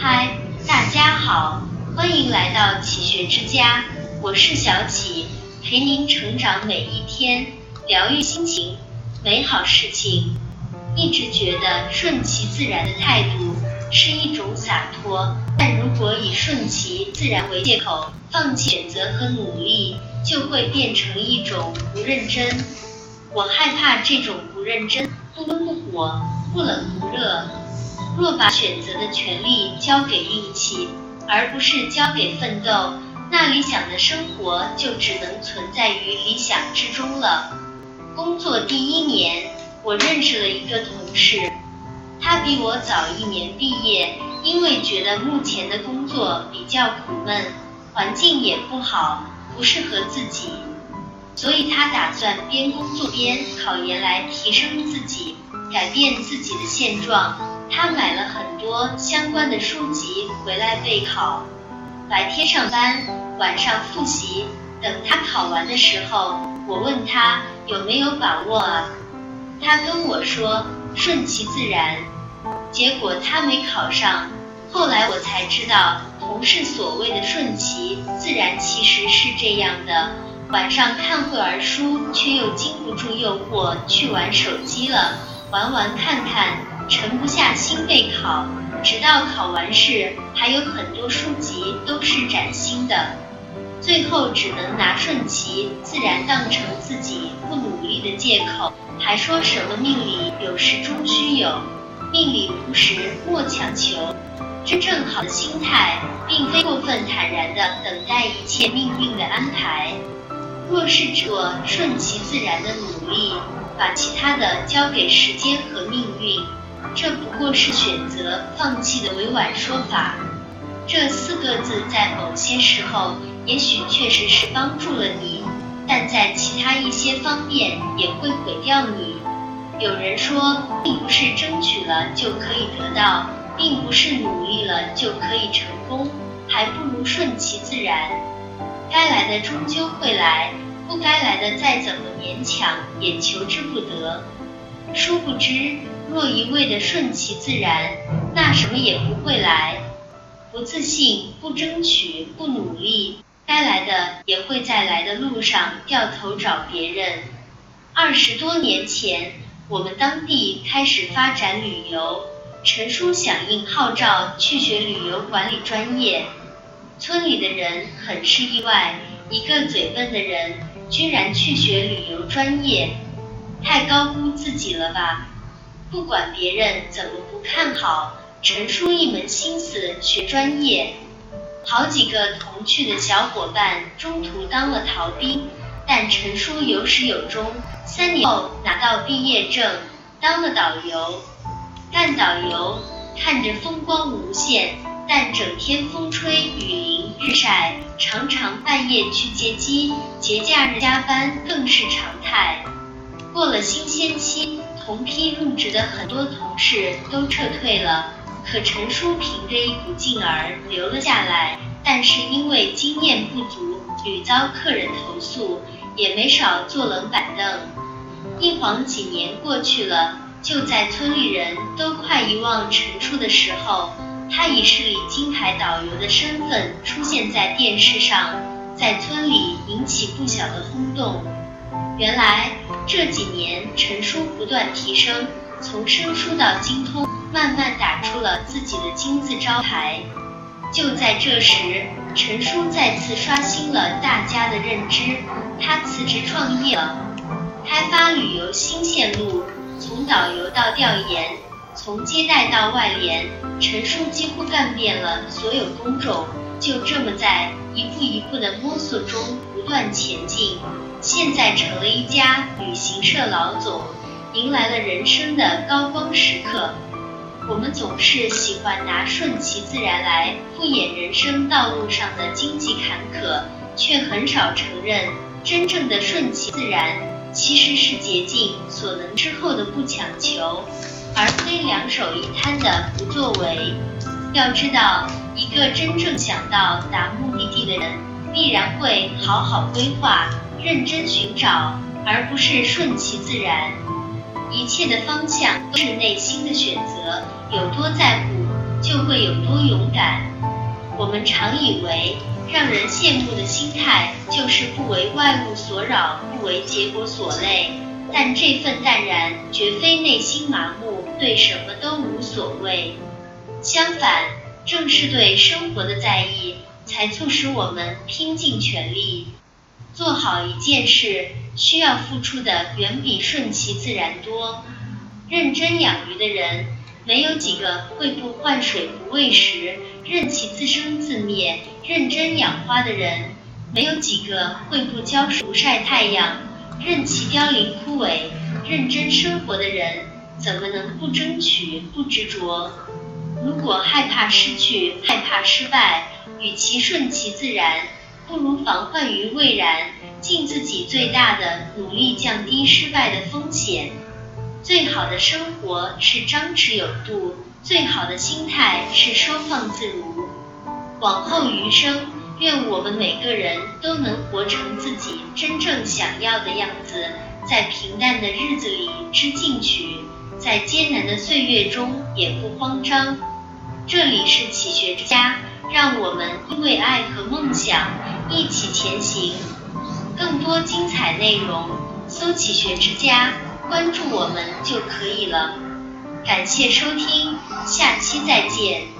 嗨，大家好，欢迎来到启学之家，我是小启，陪您成长每一天，疗愈心情，美好事情。一直觉得顺其自然的态度是一种洒脱，但如果以顺其自然为借口，放弃选择和努力，就会变成一种不认真。我害怕这种不认真，不温不火，不冷不热。若把选择的权利交给运气，而不是交给奋斗，那理想的生活就只能存在于理想之中了。工作第一年，我认识了一个同事，他比我早一年毕业，因为觉得目前的工作比较苦闷，环境也不好，不适合自己。所以他打算边工作边考研来提升自己，改变自己的现状。他买了很多相关的书籍回来备考，白天上班，晚上复习。等他考完的时候，我问他有没有把握啊？他跟我说顺其自然。结果他没考上。后来我才知道，同事所谓的顺其自然其实是这样的。晚上看会儿书，却又经不住诱惑去玩手机了，玩玩看看，沉不下心备考，直到考完试，还有很多书籍都是崭新的，最后只能拿顺其自然当成自己不努力的借口，还说什么命里有时终须有，命里无时莫强求。真正好的心态，并非过分坦然地等待一切命运的安排。若是只做顺其自然的努力，把其他的交给时间和命运，这不过是选择放弃的委婉说法。这四个字在某些时候也许确实是帮助了你，但在其他一些方面也会毁掉你。有人说，并不是争取了就可以得到，并不是努力了就可以成功，还不如顺其自然。该来的终究会来，不该来的再怎么勉强也求之不得。殊不知，若一味的顺其自然，那什么也不会来。不自信、不争取、不努力，该来的也会在来的路上掉头找别人。二十多年前，我们当地开始发展旅游，陈叔响应号召去学旅游管理专业。村里的人很是意外，一个嘴笨的人居然去学旅游专业，太高估自己了吧？不管别人怎么不看好，陈叔一门心思学专业。好几个同去的小伙伴中途当了逃兵，但陈叔有始有终，三年后拿到毕业证，当了导游。干导游，看着风光无限。但整天风吹雨淋日晒，常常半夜去接机，节假日加班更是常态。过了新鲜期，同批入职的很多同事都撤退了，可陈叔凭着一股劲儿留了下来。但是因为经验不足，屡遭客人投诉，也没少坐冷板凳。一晃几年过去了，就在村里人都快遗忘陈叔的时候。他以市里金牌导游的身份出现在电视上，在村里引起不小的轰动。原来这几年陈叔不断提升，从生疏到精通，慢慢打出了自己的金字招牌。就在这时，陈叔再次刷新了大家的认知，他辞职创业了，开发旅游新线路，从导游到调研。从接待到外联，陈叔几乎干遍了所有工种，就这么在一步一步的摸索中不断前进，现在成了一家旅行社老总，迎来了人生的高光时刻。我们总是喜欢拿顺其自然来敷衍人生道路上的荆棘坎坷，却很少承认真正的顺其自然其实是竭尽所能之后的不强求。而非两手一摊的不作为。要知道，一个真正想到达目的地的人，必然会好好规划、认真寻找，而不是顺其自然。一切的方向都是内心的选择，有多在乎，就会有多勇敢。我们常以为让人羡慕的心态就是不为外物所扰，不为结果所累。但这份淡然，绝非内心麻木，对什么都无所谓。相反，正是对生活的在意，才促使我们拼尽全力做好一件事。需要付出的远比顺其自然多。认真养鱼的人，没有几个会不换水不喂食，任其自生自灭；认真养花的人，没有几个会不浇水不晒太阳，任其凋零枯萎。认真生活的人，怎么能不争取不执着？如果害怕失去，害怕失败，与其顺其自然。不如防患于未然，尽自己最大的努力降低失败的风险。最好的生活是张弛有度，最好的心态是收放自如。往后余生，愿我们每个人都能活成自己真正想要的样子，在平淡的日子里知进取，在艰难的岁月中也不慌张。这里是启学之家，让我们因为爱和梦想一起前行。更多精彩内容，搜“启学之家”，关注我们就可以了。感谢收听，下期再见。